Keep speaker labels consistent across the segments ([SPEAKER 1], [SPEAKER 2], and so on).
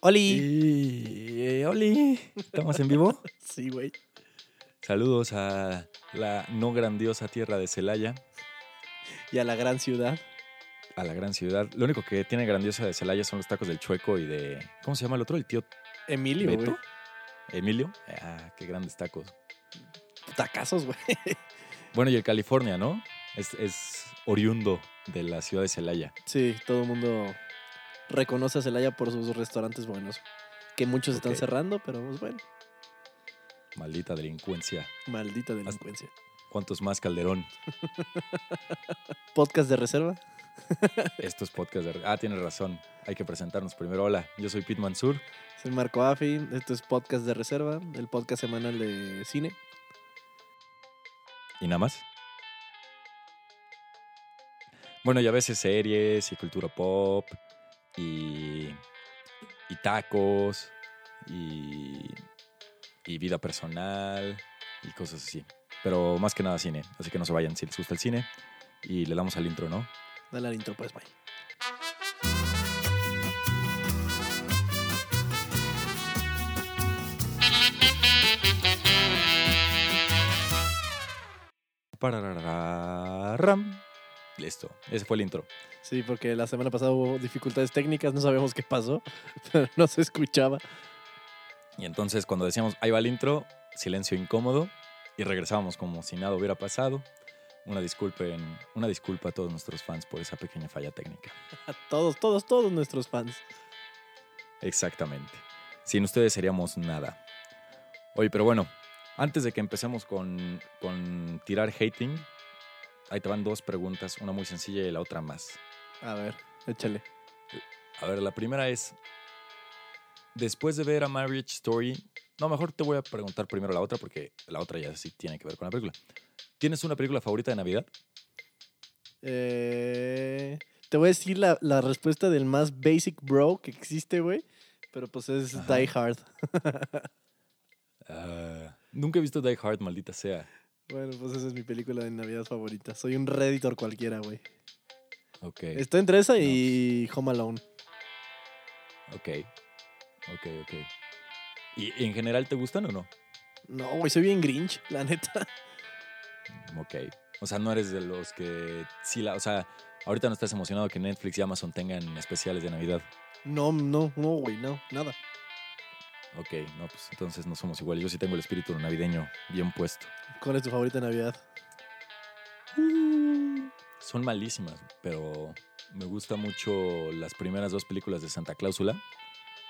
[SPEAKER 1] ¡Oli!
[SPEAKER 2] Y, eh, Oli, ¿estamos en vivo?
[SPEAKER 1] Sí, güey.
[SPEAKER 2] Saludos a la no grandiosa tierra de Celaya,
[SPEAKER 1] Y a la gran ciudad.
[SPEAKER 2] a la gran ciudad. Lo único que tiene grandiosa de Celaya son los tacos del Chueco y de... ¿Cómo se llama el otro? El tío
[SPEAKER 1] Emilio,
[SPEAKER 2] Beto.
[SPEAKER 1] güey.
[SPEAKER 2] Emilio. Ah, qué grandes tacos.
[SPEAKER 1] Tacazos, güey.
[SPEAKER 2] Bueno, y el California, ¿no? Es, es oriundo de la ciudad de Celaya.
[SPEAKER 1] Sí, todo el mundo reconoce a Celaya por sus restaurantes buenos. Que muchos están cerrando, pero pues bueno,
[SPEAKER 2] Maldita delincuencia.
[SPEAKER 1] maldita delincuencia.
[SPEAKER 2] ¿Cuántos más, Calderón?
[SPEAKER 1] Podcast de reserva.
[SPEAKER 2] Estos podcasts de... Ah, tienes razón. Hay que presentarnos primero. Hola, yo soy Pete Mansur.
[SPEAKER 1] Soy Marco Afi. Esto es Podcast de reserva, el podcast semanal de cine.
[SPEAKER 2] ¿Y nada más? Bueno, y a veces series y cultura pop y, y tacos y, y vida personal y cosas así. Pero más que nada cine. Así que no se vayan si les gusta el cine. Y le damos al intro, ¿no?
[SPEAKER 1] Dale al intro, pues, bye.
[SPEAKER 2] Pararararam. Listo. Ese fue el intro.
[SPEAKER 1] Sí, porque la semana pasada hubo dificultades técnicas, no sabíamos qué pasó, pero no se escuchaba.
[SPEAKER 2] Y entonces cuando decíamos, ahí va el intro, silencio incómodo y regresábamos como si nada hubiera pasado. Una disculpa, una disculpa a todos nuestros fans por esa pequeña falla técnica.
[SPEAKER 1] A todos, todos, todos nuestros fans.
[SPEAKER 2] Exactamente. Sin ustedes seríamos nada. Oye, pero bueno, antes de que empecemos con, con tirar hating, ahí te van dos preguntas, una muy sencilla y la otra más.
[SPEAKER 1] A ver, échale.
[SPEAKER 2] A ver, la primera es, después de ver a Marriage Story, no, mejor te voy a preguntar primero la otra porque la otra ya sí tiene que ver con la película. ¿Tienes una película favorita de Navidad?
[SPEAKER 1] Eh, te voy a decir la, la respuesta del más basic bro que existe, güey. Pero pues es
[SPEAKER 2] Ajá.
[SPEAKER 1] Die Hard.
[SPEAKER 2] Ah, nunca he visto Die Hard, maldita sea.
[SPEAKER 1] Bueno, pues esa es mi película de Navidad favorita. Soy un Redditor cualquiera, güey.
[SPEAKER 2] Ok,
[SPEAKER 1] Estoy entre esa y Home Alone.
[SPEAKER 2] ok, ok, ok. ¿Y en general te gustan o no?
[SPEAKER 1] No, güey, soy bien Grinch, la neta.
[SPEAKER 2] Ok. O sea, no eres de los que sí la, o sea, ahorita no estás emocionado que Netflix y Amazon tengan especiales de Navidad.
[SPEAKER 1] No, no, no, güey, no, nada.
[SPEAKER 2] Ok, no, pues entonces no somos iguales. Yo sí tengo el espíritu navideño bien puesto.
[SPEAKER 1] ¿Cuál es tu favorita de Navidad?
[SPEAKER 2] Son malísimas, pero me gusta mucho las primeras dos películas de Santa Cláusula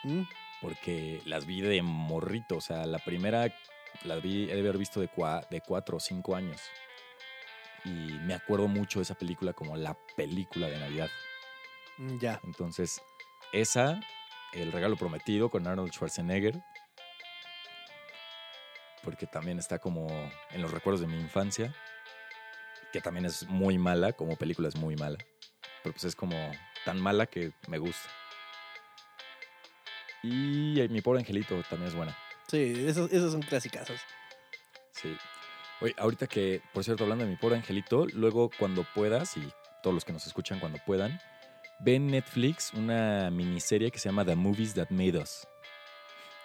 [SPEAKER 1] ¿Mm?
[SPEAKER 2] porque las vi de morrito. O sea, la primera la vi, he de haber visto de, cua- de cuatro o cinco años. Y me acuerdo mucho de esa película como la película de Navidad.
[SPEAKER 1] Mm, Ya.
[SPEAKER 2] Entonces, esa, El regalo prometido con Arnold Schwarzenegger, porque también está como en los recuerdos de mi infancia, que también es muy mala, como película es muy mala, pero pues es como tan mala que me gusta. Y Mi pobre angelito también es buena.
[SPEAKER 1] Sí, esas, esas son clasicazas.
[SPEAKER 2] Sí. Oye, ahorita que, por cierto, hablando de mi pobre angelito, luego cuando puedas, y todos los que nos escuchan cuando puedan, ve Netflix una miniserie que se llama The Movies That Made Us.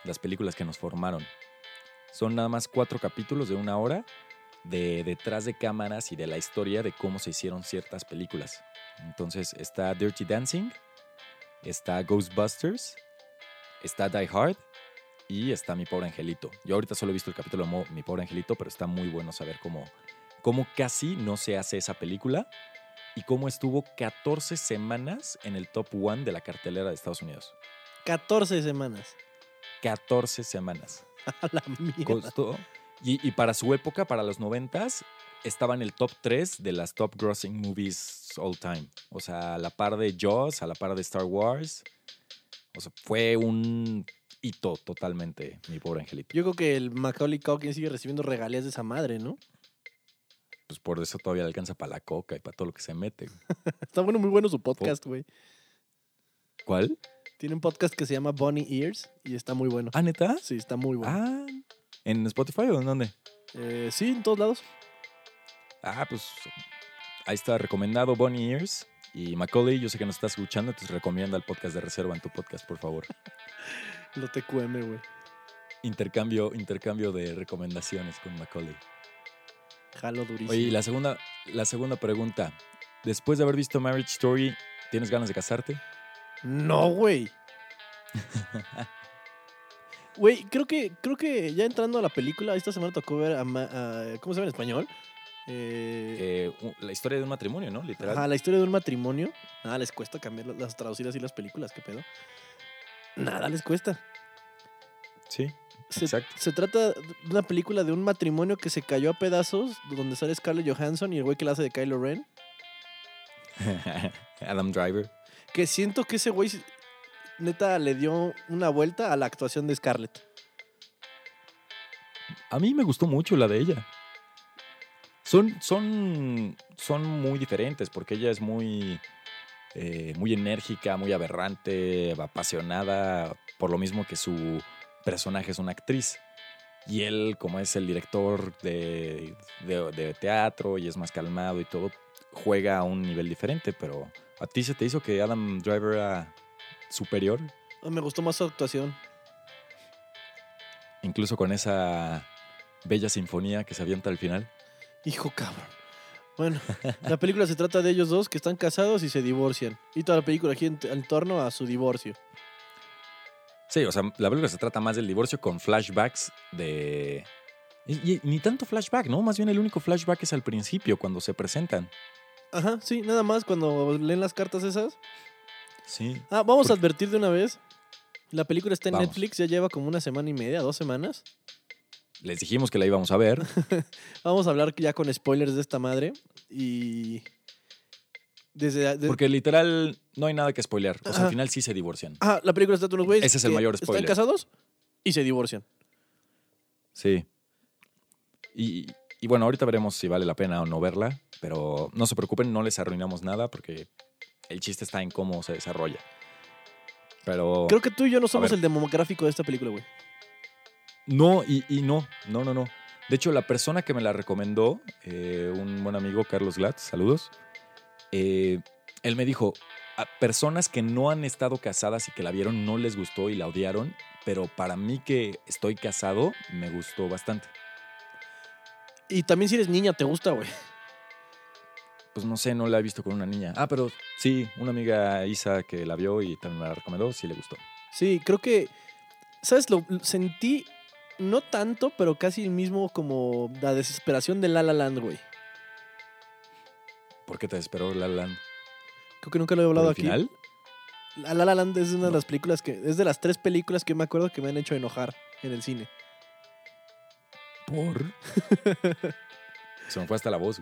[SPEAKER 2] Las películas que nos formaron. Son nada más cuatro capítulos de una hora de detrás de cámaras y de la historia de cómo se hicieron ciertas películas. Entonces está Dirty Dancing, está Ghostbusters, está Die Hard y está Mi Pobre Angelito. Yo ahorita solo he visto el capítulo de Mi Pobre Angelito, pero está muy bueno saber cómo, cómo casi no se hace esa película y cómo estuvo 14 semanas en el top one de la cartelera de Estados Unidos.
[SPEAKER 1] 14 semanas.
[SPEAKER 2] 14 semanas.
[SPEAKER 1] A la mierda.
[SPEAKER 2] Costó. Y, y para su época, para los 90 estaba en el top 3 de las top grossing movies all time. O sea, a la par de Jaws, a la par de Star Wars. O sea, fue un hito totalmente, mi pobre angelito.
[SPEAKER 1] Yo creo que el Macaulay Culkin sigue recibiendo regalías de esa madre, ¿no?
[SPEAKER 2] Pues por eso todavía le alcanza para la coca y para todo lo que se mete.
[SPEAKER 1] Está bueno, muy bueno su podcast, güey.
[SPEAKER 2] ¿Cuál?
[SPEAKER 1] Tiene un podcast que se llama Bunny Ears y está muy bueno.
[SPEAKER 2] Ah, neta.
[SPEAKER 1] Sí, está muy bueno.
[SPEAKER 2] Ah, ¿en Spotify o en dónde?
[SPEAKER 1] Eh, sí, en todos lados.
[SPEAKER 2] Ah, pues ahí está recomendado Bonnie Ears. Y Macaulay, yo sé que nos estás escuchando, entonces recomienda el podcast de reserva en tu podcast, por favor.
[SPEAKER 1] Lo TQM, güey.
[SPEAKER 2] Intercambio, intercambio de recomendaciones con Macaulay.
[SPEAKER 1] Jalo durísimo.
[SPEAKER 2] Oye, y la segunda, la segunda pregunta. Después de haber visto Marriage Story, ¿tienes ganas de casarte?
[SPEAKER 1] No, güey. Güey, creo que, creo que ya entrando a la película, esta semana tocó ver a, ¿cómo se llama en español? Eh,
[SPEAKER 2] Eh, la historia de un matrimonio, ¿no? Literal.
[SPEAKER 1] ajá, la historia de un matrimonio. Nada les cuesta cambiar las, las traducir así las películas, qué pedo. Nada les cuesta.
[SPEAKER 2] Sí,
[SPEAKER 1] Se, se trata de una película de un matrimonio que se cayó a pedazos, donde sale Scarlett Johansson y el güey que la hace de Kylo Ren.
[SPEAKER 2] Adam Driver.
[SPEAKER 1] Que siento que ese güey, neta, le dio una vuelta a la actuación de Scarlett.
[SPEAKER 2] A mí me gustó mucho la de ella. Son, son, son muy diferentes porque ella es muy, eh, muy enérgica, muy aberrante, apasionada, por lo mismo que su personaje es una actriz. Y él, como es el director de, de- de teatro y es más calmado y todo, juega a un nivel diferente, pero ¿a ti se te hizo que Adam Driver era superior?
[SPEAKER 1] Me gustó más su actuación.
[SPEAKER 2] Incluso con esa bella sinfonía que se avienta al final.
[SPEAKER 1] Hijo cabrón. Bueno, la película se trata de ellos dos que están casados y se divorcian. Y toda la película gira en, en torno a su divorcio.
[SPEAKER 2] Sí, o sea, la película se trata más del divorcio con flashbacks de... Y, y ni tanto flashback, ¿no? Más bien el único flashback es al principio, cuando se presentan.
[SPEAKER 1] Ajá, sí, nada más cuando leen las cartas esas.
[SPEAKER 2] Sí.
[SPEAKER 1] Ah, vamos a advertir de una vez. La película está en
[SPEAKER 2] Vamos.
[SPEAKER 1] Netflix, ya lleva como una semana y media, dos semanas.
[SPEAKER 2] Les dijimos que la íbamos a ver.
[SPEAKER 1] Vamos a hablar ya con spoilers de esta madre. Y. Desde. de-
[SPEAKER 2] Porque literal no hay nada que spoilear. O sea,
[SPEAKER 1] Ajá.
[SPEAKER 2] al final sí se divorcian.
[SPEAKER 1] Ah, la película trata de unos güeyes.
[SPEAKER 2] Ese es el mayor
[SPEAKER 1] Están
[SPEAKER 2] spoiler.
[SPEAKER 1] casados y se divorcian.
[SPEAKER 2] Sí. Y, y bueno, ahorita veremos si vale la pena o no verla. Pero no se preocupen, no les arruinamos nada porque el chiste está en cómo se desarrolla. Pero...
[SPEAKER 1] Creo que tú y yo no somos el demográfico de esta película, güey.
[SPEAKER 2] No, y, y no, no, no, no. De hecho, la persona que me la recomendó, eh, un buen amigo, Carlos Glatz, saludos, eh, él me dijo, a personas que no han estado casadas y que la vieron no les gustó y la odiaron, pero para mí que estoy casado, me gustó bastante.
[SPEAKER 1] Y también si eres niña, te gusta, güey.
[SPEAKER 2] Pues no sé, no la he visto con una niña. Ah, pero sí, una amiga Isa que la vio y también me la recomendó, sí le gustó.
[SPEAKER 1] Sí, creo que. ¿Sabes? Lo sentí. No tanto, pero casi el mismo como la desesperación de La La Land, güey.
[SPEAKER 2] ¿Por qué te desesperó La La Land?
[SPEAKER 1] Creo que nunca lo he
[SPEAKER 2] ¿Por
[SPEAKER 1] hablado aquí.
[SPEAKER 2] final?
[SPEAKER 1] La La La Land es una de las películas que. Es de las tres películas que me acuerdo que me han hecho enojar en el cine.
[SPEAKER 2] ¿Por? Se me fue hasta la voz.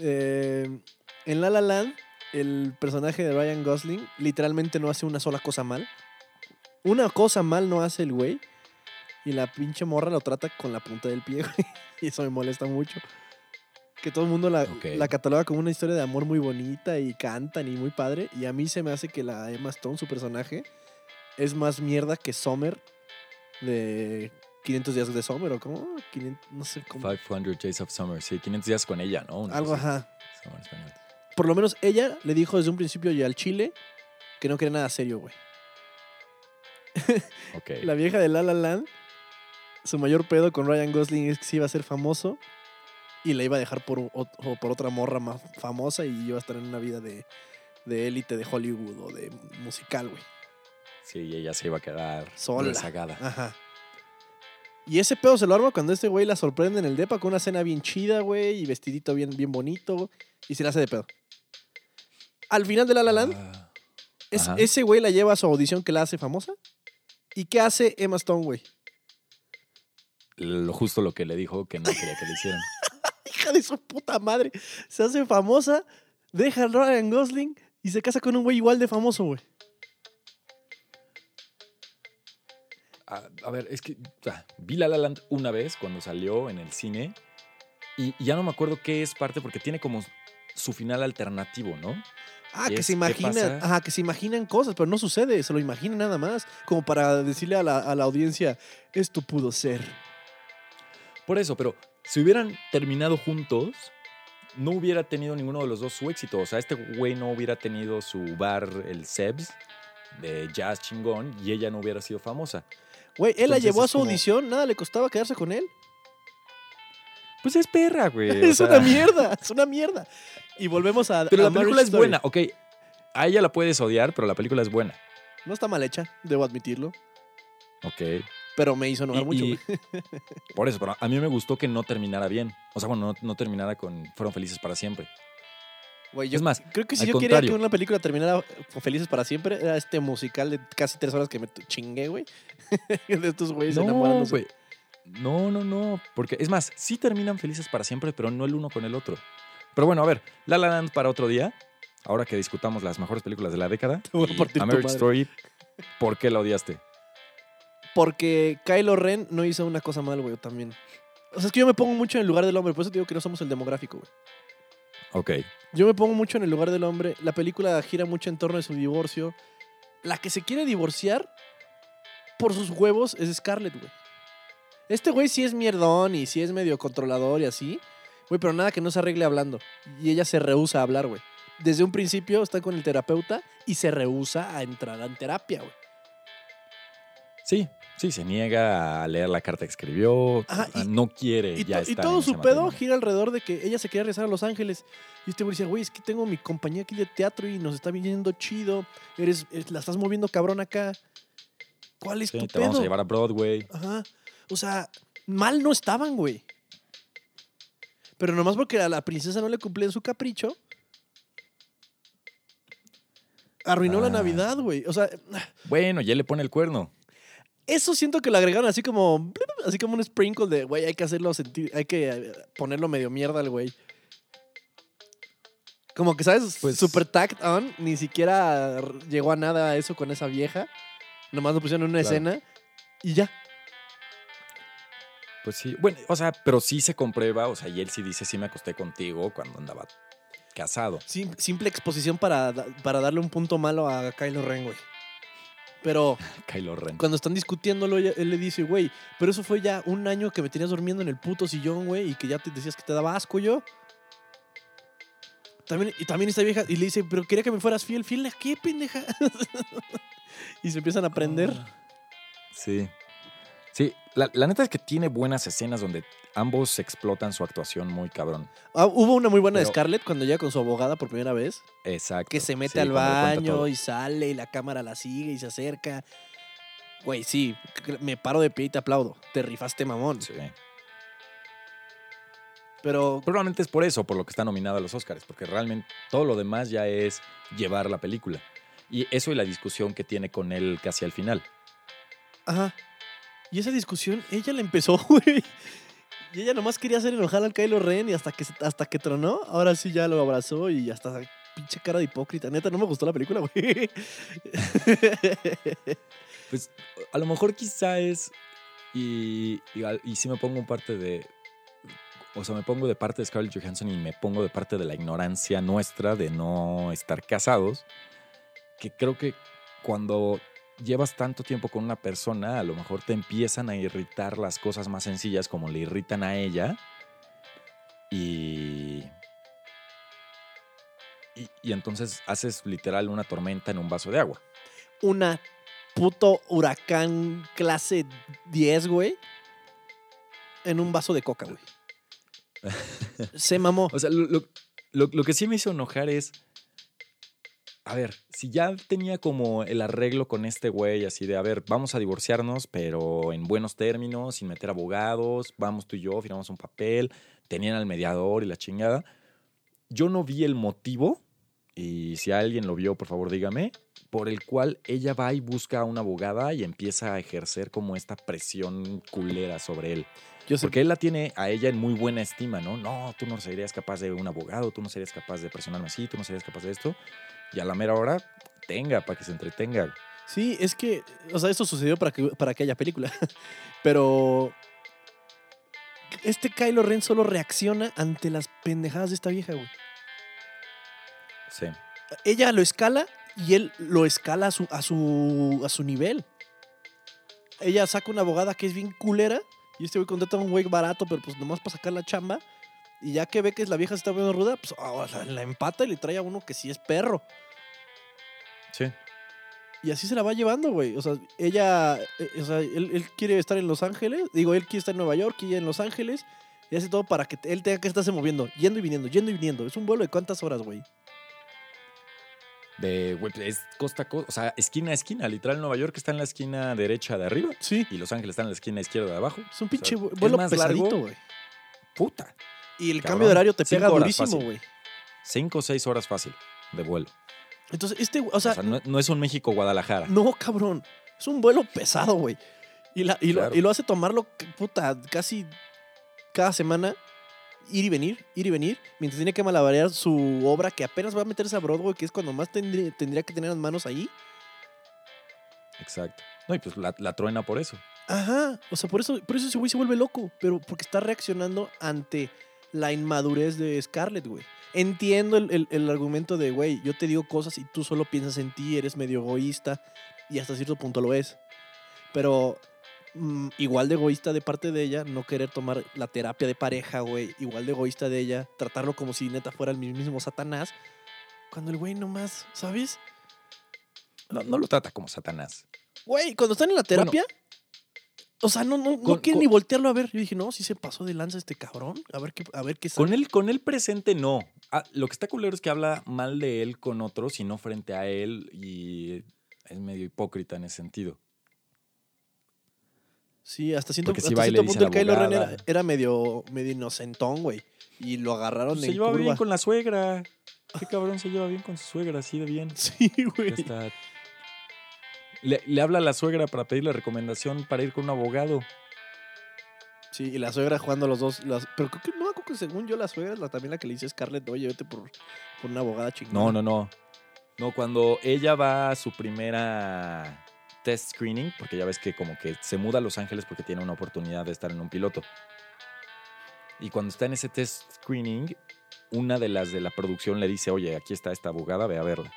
[SPEAKER 1] Eh, en La La Land, el personaje de Ryan Gosling literalmente no hace una sola cosa mal. Una cosa mal no hace el güey. Y la pinche morra lo trata con la punta del pie, güey. Y eso me molesta mucho. Que todo el mundo la, la cataloga como una historia de amor muy bonita y cantan y muy padre. Y a mí se me hace que la Emma Stone, su personaje, es más mierda que Summer de 500 días de Summer o. 500, no sé cómo.
[SPEAKER 2] 500 Days of Summer, sí, 500 días con ella, ¿no? Una
[SPEAKER 1] Algo, ajá. Por lo menos ella le dijo desde un principio y al chile que no quería nada serio, güey. La vieja de La La Land, su mayor pedo con Ryan Gosling es que se iba a ser famoso y le iba a dejar por, o por otra morra más famosa y iba a estar en una vida de de élite de Hollywood o de musical, güey.
[SPEAKER 2] Sí, y ella se iba a quedar
[SPEAKER 1] Sola.
[SPEAKER 2] rezagada.
[SPEAKER 1] Ajá. Y ese pedo se lo arma cuando este güey la sorprende en el depa con una cena bien chida, güey, y vestidito bien, bien bonito, y se la hace de pedo. Al final de La La Land,
[SPEAKER 2] Ah,
[SPEAKER 1] Es- ese güey la lleva a su audición que la hace famosa. ¿Y qué hace Emma Stone, güey?
[SPEAKER 2] lo justo lo que le dijo que no quería que le hicieran.
[SPEAKER 1] Hija de su puta madre. Se hace famosa, deja a Ryan Gosling y se casa con un güey igual de famoso, güey.
[SPEAKER 2] A, a ver, es que ah, vi La La Land una vez cuando salió en el cine y, y ya no me acuerdo qué es parte porque tiene como su final alternativo, ¿no?
[SPEAKER 1] Ah,
[SPEAKER 2] ¿Y
[SPEAKER 1] que
[SPEAKER 2] es
[SPEAKER 1] se imaginan, ajá, que se imaginan cosas, pero no sucede, se lo imaginan nada más, como para decirle a la, a la audiencia, esto pudo ser.
[SPEAKER 2] Por eso, pero si hubieran terminado juntos, no hubiera tenido ninguno de los dos su éxito. O sea, este güey no hubiera tenido su bar, el Sebs, de jazz chingón, y ella no hubiera sido famosa.
[SPEAKER 1] Güey, él la llevó a su
[SPEAKER 2] como-
[SPEAKER 1] audición, nada le costaba quedarse con él.
[SPEAKER 2] Pues es perra, güey.
[SPEAKER 1] es
[SPEAKER 2] sea,
[SPEAKER 1] una mierda, es una mierda. Y volvemos a.
[SPEAKER 2] Pero
[SPEAKER 1] a
[SPEAKER 2] la película es buena, ok. A ella la puedes odiar, pero la película es buena.
[SPEAKER 1] No está mal hecha, debo admitirlo.
[SPEAKER 2] Ok.
[SPEAKER 1] Pero me hizo enojar
[SPEAKER 2] Y-
[SPEAKER 1] mucho.
[SPEAKER 2] y- por eso, pero a mí me gustó que no terminara bien. O sea, bueno, no, no terminara con Fueron felices para siempre.
[SPEAKER 1] Güey, yo
[SPEAKER 2] Es más,
[SPEAKER 1] creo que si yo quería que una película terminara felices para siempre, era este musical de casi tres horas que me chingué, güey. de estos güeyes
[SPEAKER 2] No,
[SPEAKER 1] enamorándose.
[SPEAKER 2] güey. No, no, no. Porque, es más, sí terminan felices para siempre, pero no el uno con el otro. Pero bueno, a ver, La La Land para otro día. Ahora que discutamos las mejores películas de la década.
[SPEAKER 1] Te voy a
[SPEAKER 2] y
[SPEAKER 1] partir tu
[SPEAKER 2] A Marriage
[SPEAKER 1] madre.
[SPEAKER 2] Story, ¿por qué la odiaste?
[SPEAKER 1] Porque Kylo Ren no hizo una cosa mal, güey, también. O sea, es que yo me pongo mucho en el lugar del hombre, por eso te digo que no somos el demográfico, güey.
[SPEAKER 2] Ok.
[SPEAKER 1] Yo me pongo mucho en el lugar del hombre. La película gira mucho en torno de su divorcio. La que se quiere divorciar por sus huevos es Scarlett, güey. Este güey sí es mierdón y sí es medio controlador y así. Güey, pero nada que no se arregle hablando. Y ella se rehúsa a hablar, güey. Desde un principio está con el terapeuta y se rehúsa a entrar en terapia, güey.
[SPEAKER 2] Sí, sí, se niega a leer la carta que escribió.
[SPEAKER 1] Ajá, y-
[SPEAKER 2] no quiere
[SPEAKER 1] Y,
[SPEAKER 2] ya
[SPEAKER 1] todo
[SPEAKER 2] en
[SPEAKER 1] su pedo
[SPEAKER 2] matrimonio.
[SPEAKER 1] gira alrededor de que ella se quería regresar a Los Ángeles. Y este güey decía, güey, es que tengo mi compañía aquí de teatro y nos está viniendo chido. Eres, la estás moviendo cabrón acá. ¿Cuál es
[SPEAKER 2] Sí,
[SPEAKER 1] tu
[SPEAKER 2] te vamos a
[SPEAKER 1] pedo?
[SPEAKER 2] llevar a Broadway.
[SPEAKER 1] Ajá. O sea, mal no estaban, güey. Pero nomás porque a la princesa no le cumplían su capricho. Arruinó la
[SPEAKER 2] Ah.
[SPEAKER 1] Navidad, güey. O sea,
[SPEAKER 2] Bueno, ya le pone el cuerno.
[SPEAKER 1] Eso siento que lo agregaron así como. Así como un sprinkle de, güey, hay que hacerlo sentir. Hay que eh, ponerlo medio mierda al güey. Como que, ¿sabes?
[SPEAKER 2] Pues-
[SPEAKER 1] Super tacked on. Ni siquiera llegó a nada eso con esa vieja. Nomás lo pusieron en una
[SPEAKER 2] Claro.
[SPEAKER 1] escena. Y ya.
[SPEAKER 2] Pues sí. Bueno, o sea, pero sí se comprueba. O sea, y él sí dice, sí me acosté contigo cuando andaba casado.
[SPEAKER 1] Sim- simple exposición para, para darle un punto malo a Kylo Ren, güey. Pero
[SPEAKER 2] Kylo Ren.
[SPEAKER 1] cuando están discutiéndolo, él le dice, güey, pero eso fue ya un año que me tenías durmiendo en el puto sillón, güey, y que ya te decías que te daba asco yo. También, y también esta vieja, y le dice, pero quería que me fueras fiel. ¿Fiel a qué, pendeja? y se empiezan a aprender.
[SPEAKER 2] Sí. Sí, la, la neta es que tiene buenas escenas donde ambos explotan su actuación muy cabrón.
[SPEAKER 1] Ah, hubo una muy buena de Scarlett cuando llega con su abogada por primera vez.
[SPEAKER 2] Exacto.
[SPEAKER 1] Que se mete
[SPEAKER 2] Sí,
[SPEAKER 1] al baño y sale y la cámara la sigue y se acerca. Güey, sí, me paro de pie y te aplaudo. Te rifaste mamón.
[SPEAKER 2] Sí.
[SPEAKER 1] Pero
[SPEAKER 2] Probablemente es por eso, por lo que está nominada a los Oscars, porque realmente todo lo demás ya es llevar la película. Y eso y la discusión que tiene con él casi al final.
[SPEAKER 1] Ajá. Y esa discusión, ella la empezó, güey. Y ella nomás quería hacer enojar al Kylo Ren y hasta que, hasta que tronó, ahora sí ya lo abrazó y hasta pinche cara de hipócrita. Neta, no me gustó la película, güey.
[SPEAKER 2] Pues a lo mejor quizá es, y, y, sí me pongo parte de, o sea, me pongo de parte de Scarlett Johansson y me pongo de parte de la ignorancia nuestra de no estar casados, que creo que cuando llevas tanto tiempo con una persona, a lo mejor te empiezan a irritar las cosas más sencillas como le irritan a ella. Y, y, y entonces haces literal una tormenta en un vaso de agua.
[SPEAKER 1] Una puto huracán clase 10, güey. En un vaso de coca, güey. Se mamó.
[SPEAKER 2] O sea, lo, lo- lo- lo que sí me hizo enojar es. A ver, si ya tenía como el arreglo con este güey, así de, a ver, vamos a divorciarnos, pero en buenos términos, sin meter abogados, vamos tú y yo, firmamos un papel, tenían al mediador y la chingada. Yo no vi el motivo, y si alguien lo vio, por favor dígame, por el cual ella va y busca a una abogada y empieza a ejercer como esta presión culera sobre él.
[SPEAKER 1] Yo sé
[SPEAKER 2] Porque él la tiene a ella en muy buena estima, ¿no? No, tú no serías capaz de un abogado, tú no serías capaz de presionarme así, tú no serías capaz de esto. Y a la mera hora, tenga, para que se entretenga.
[SPEAKER 1] Sí, es que, o sea, esto sucedió para que, para que haya película. Pero este Kylo Ren solo reacciona ante las pendejadas de esta vieja, güey.
[SPEAKER 2] Sí.
[SPEAKER 1] Ella lo escala y él lo escala a su, a su, a su nivel. Ella saca una abogada que es bien culera y este güey contrata a un güey barato, pero pues nomás para sacar la chamba. Y ya que ve que la vieja se está viendo ruda, pues ahora la empata y le trae a uno que sí es perro.
[SPEAKER 2] Sí.
[SPEAKER 1] Y así se la va llevando, güey. O sea, ella, eh, o sea, él, él quiere estar en Los Ángeles. Digo, él quiere estar en Nueva York y en Los Ángeles. Y hace todo para que él tenga que estarse moviendo, yendo y viniendo, yendo y viniendo. Es un vuelo de cuántas horas, güey.
[SPEAKER 2] De, güey, pues, es costa a costa, o sea, esquina a esquina. Literal, Nueva York está en la esquina derecha de arriba
[SPEAKER 1] Sí.
[SPEAKER 2] y Los Ángeles está en la esquina izquierda de abajo.
[SPEAKER 1] Es un
[SPEAKER 2] O sea,
[SPEAKER 1] pinche vuelo
[SPEAKER 2] más
[SPEAKER 1] pesadito, güey.
[SPEAKER 2] Puta.
[SPEAKER 1] Y el
[SPEAKER 2] Cabrón.
[SPEAKER 1] cambio de horario te pega durísimo, güey.
[SPEAKER 2] Cinco o seis horas fácil de vuelo.
[SPEAKER 1] Entonces, este, o
[SPEAKER 2] O
[SPEAKER 1] sea,
[SPEAKER 2] sea, no, no es un México-Guadalajara.
[SPEAKER 1] no, cabrón. Es un vuelo pesado, güey. Y, la, y, lo, y lo hace tomarlo, puta, casi cada semana. Ir y venir, ir y venir. Mientras tiene que malabarear su obra que apenas va a meterse a Broadway, que es cuando más tendría, tendría que tener las manos ahí.
[SPEAKER 2] Exacto. No, y pues la, la truena por eso.
[SPEAKER 1] Ajá. O sea, por eso, por eso ese güey se vuelve loco. Pero porque está reaccionando ante la inmadurez de Scarlett, güey. Entiendo el, el- el argumento de, güey, yo te digo cosas y tú solo piensas en ti, eres medio egoísta. Y hasta cierto punto lo es. Pero mm, igual de egoísta de parte de ella, no querer tomar la terapia de pareja, güey. Igual de egoísta de ella, tratarlo como si neta fuera el mismo Satanás. Cuando el güey nomás, ¿sabes?
[SPEAKER 2] No, no lo trata como Satanás.
[SPEAKER 1] Güey, cuando están en la
[SPEAKER 2] Bueno.
[SPEAKER 1] O sea, no, no, no
[SPEAKER 2] Con-
[SPEAKER 1] quieren
[SPEAKER 2] con-
[SPEAKER 1] ni voltearlo a ver. Yo dije, no, si se pasó de lanza este cabrón. A ver qué, a ver qué
[SPEAKER 2] Con
[SPEAKER 1] sale.
[SPEAKER 2] él, con él presente, no. Ah, lo que está culero es que habla mal de él con otros y no frente a él y es medio hipócrita en ese sentido.
[SPEAKER 1] Sí, hasta siento,
[SPEAKER 2] Porque sí
[SPEAKER 1] hasta cierto punto el Kylo Ren era, era medio, medio inocentón, güey. Y lo agarraron
[SPEAKER 2] Pues se
[SPEAKER 1] en
[SPEAKER 2] lleva
[SPEAKER 1] curva.
[SPEAKER 2] bien con la suegra. Qué cabrón se lleva bien con su suegra, así de bien.
[SPEAKER 1] Sí, güey.
[SPEAKER 2] Está. Le, le habla a la suegra para pedirle recomendación para ir con un abogado.
[SPEAKER 1] Sí, y la suegra jugando los dos. las- pero creo que no, creo que según yo la suegra es la, también la que le dice a Scarlett, oye, vete por, por una abogada chingona.
[SPEAKER 2] No, no, no. No, cuando ella va a su primera test screening, porque ya ves que como que se muda a Los Ángeles porque tiene una oportunidad de estar en un piloto. Y cuando está en ese test screening, una de las de la producción le dice, oye, aquí está esta abogada, ve a verla.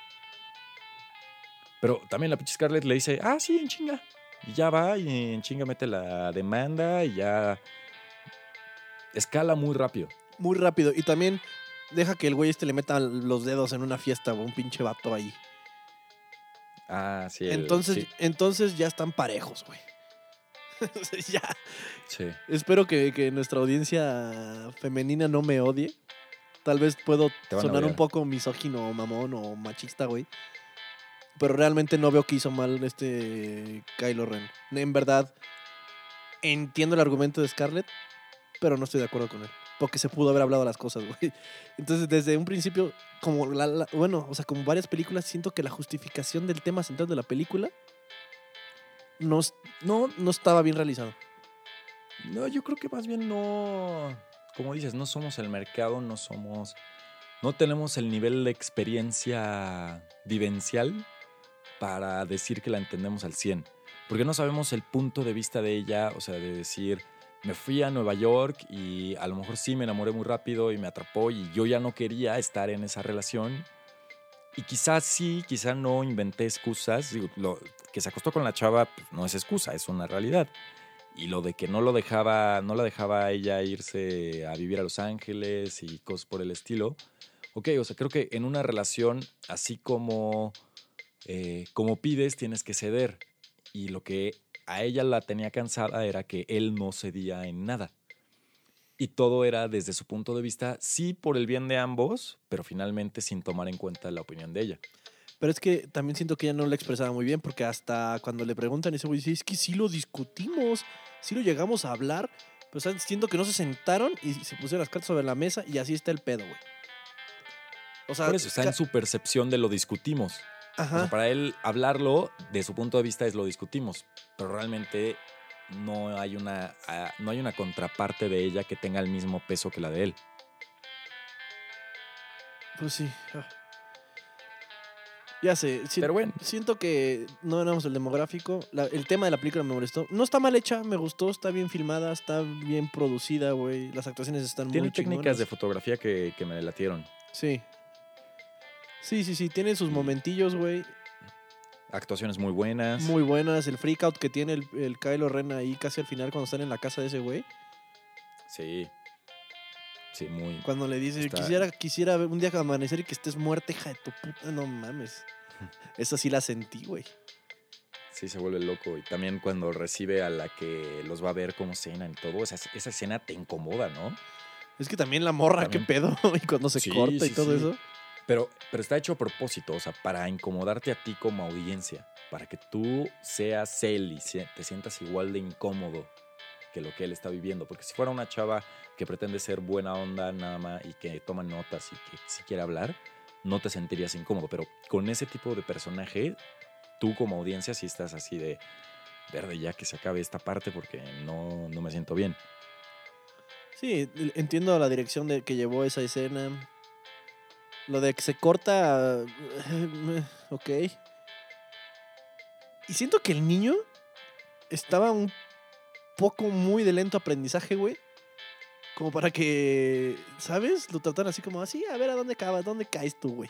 [SPEAKER 2] Pero también la pinche Scarlett le dice, ah, sí, en chinga. Y ya va y en chinga mete la demanda y ya escala muy rápido.
[SPEAKER 1] Muy rápido. Y también deja que el güey este le meta los dedos en una fiesta, un pinche vato ahí.
[SPEAKER 2] Ah, sí. el-
[SPEAKER 1] entonces,
[SPEAKER 2] sí,
[SPEAKER 1] entonces ya están parejos, güey. ya.
[SPEAKER 2] sí.
[SPEAKER 1] Espero que, que nuestra audiencia femenina no me odie. Tal vez puedo sonar un poco misógino, mamón o machista, güey. Pero realmente no veo que hizo mal este Kylo Ren. En verdad, entiendo el argumento de Scarlett, pero no estoy de acuerdo con él. Porque se pudo haber hablado las cosas, güey. Entonces, desde un principio, como la, la- bueno, o sea, como varias películas, siento que la justificación del tema central de la película no, no, no estaba bien realizado.
[SPEAKER 2] No, yo creo que más bien no, como dices, no somos el mercado, no somos, no tenemos el nivel de experiencia vivencial para decir que la entendemos al 100, porque no sabemos el punto de vista de ella, o sea, de decir, me fui a Nueva York y a lo mejor sí me enamoré muy rápido y me atrapó y yo ya no quería estar en esa relación. Y quizás sí, quizás no inventé excusas. Lo, que se acostó con la chava pues, no es excusa, es una realidad. Y lo de que no lo dejaba, no la dejaba ella irse a vivir a Los Ángeles y cosas por el estilo. Ok, o sea, creo que en una relación, así como, eh, como pides, tienes que ceder. Y lo que a ella la tenía cansada era que él no cedía en nada. Y todo era desde su punto de vista, sí por el bien de ambos, pero finalmente sin tomar en cuenta la opinión de ella.
[SPEAKER 1] Pero es que también siento que ella no lo expresaba muy bien, porque hasta cuando le preguntan, ese güey dice, es que sí lo discutimos, sí lo llegamos a hablar, pero siento que no se sentaron y se pusieron las cartas sobre la mesa y así está el pedo, güey. O sea,
[SPEAKER 2] Por eso está en su percepción de lo discutimos. O
[SPEAKER 1] Ajá.
[SPEAKER 2] sea, para él hablarlo, de su punto de vista, es lo discutimos. Pero realmente no hay una, ah, no hay una contraparte de ella que tenga el mismo peso que la de él.
[SPEAKER 1] Pues sí. ah. Ya sé, si-
[SPEAKER 2] Pero bueno,
[SPEAKER 1] siento que no éramos el demográfico. La- el tema de la película me molestó. No está mal hecha, me gustó, está bien filmada, está bien producida, güey. Las actuaciones están
[SPEAKER 2] tiene
[SPEAKER 1] muy
[SPEAKER 2] técnicas
[SPEAKER 1] chingonas.
[SPEAKER 2] de fotografía que, que me latieron.
[SPEAKER 1] Sí. Sí, sí, sí, tiene sus momentillos, güey.
[SPEAKER 2] Actuaciones muy buenas.
[SPEAKER 1] Muy buenas. El freak out que tiene el, el Kylo Ren ahí casi al final cuando están en la casa de ese güey.
[SPEAKER 2] Sí. Sí, muy.
[SPEAKER 1] Cuando le dice,
[SPEAKER 2] Está-
[SPEAKER 1] quisiera, quisiera ver un día amanecer y que estés muerta, hija de tu puta. No mames. Esa sí la sentí, güey.
[SPEAKER 2] Sí, se vuelve loco. Y también cuando recibe a la que los va a ver cómo cenan y todo, esa, esa escena te incomoda, ¿no?
[SPEAKER 1] Es que también la morra,
[SPEAKER 2] También.
[SPEAKER 1] qué pedo. y cuando se
[SPEAKER 2] Sí,
[SPEAKER 1] corta y todo
[SPEAKER 2] sí.
[SPEAKER 1] eso.
[SPEAKER 2] Pero, pero está hecho a propósito, o sea, para incomodarte a ti como audiencia, para que tú seas él y te sientas igual de incómodo que lo que él está viviendo. Porque si fuera una chava que pretende ser buena onda nada más y que toma notas y que si quiere hablar, no te sentirías incómodo. Pero con ese tipo de personaje, tú como audiencia sí estás así de verde ya que se acabe esta parte porque no, no me siento bien.
[SPEAKER 1] Sí, entiendo la dirección de que llevó esa escena. Lo de que se corta. eh, Ok. Y siento que el niño estaba un poco muy de lento aprendizaje, güey. Como para que, ¿sabes? Lo trataran así como así, a ver a dónde acabas, dónde caes tú, güey.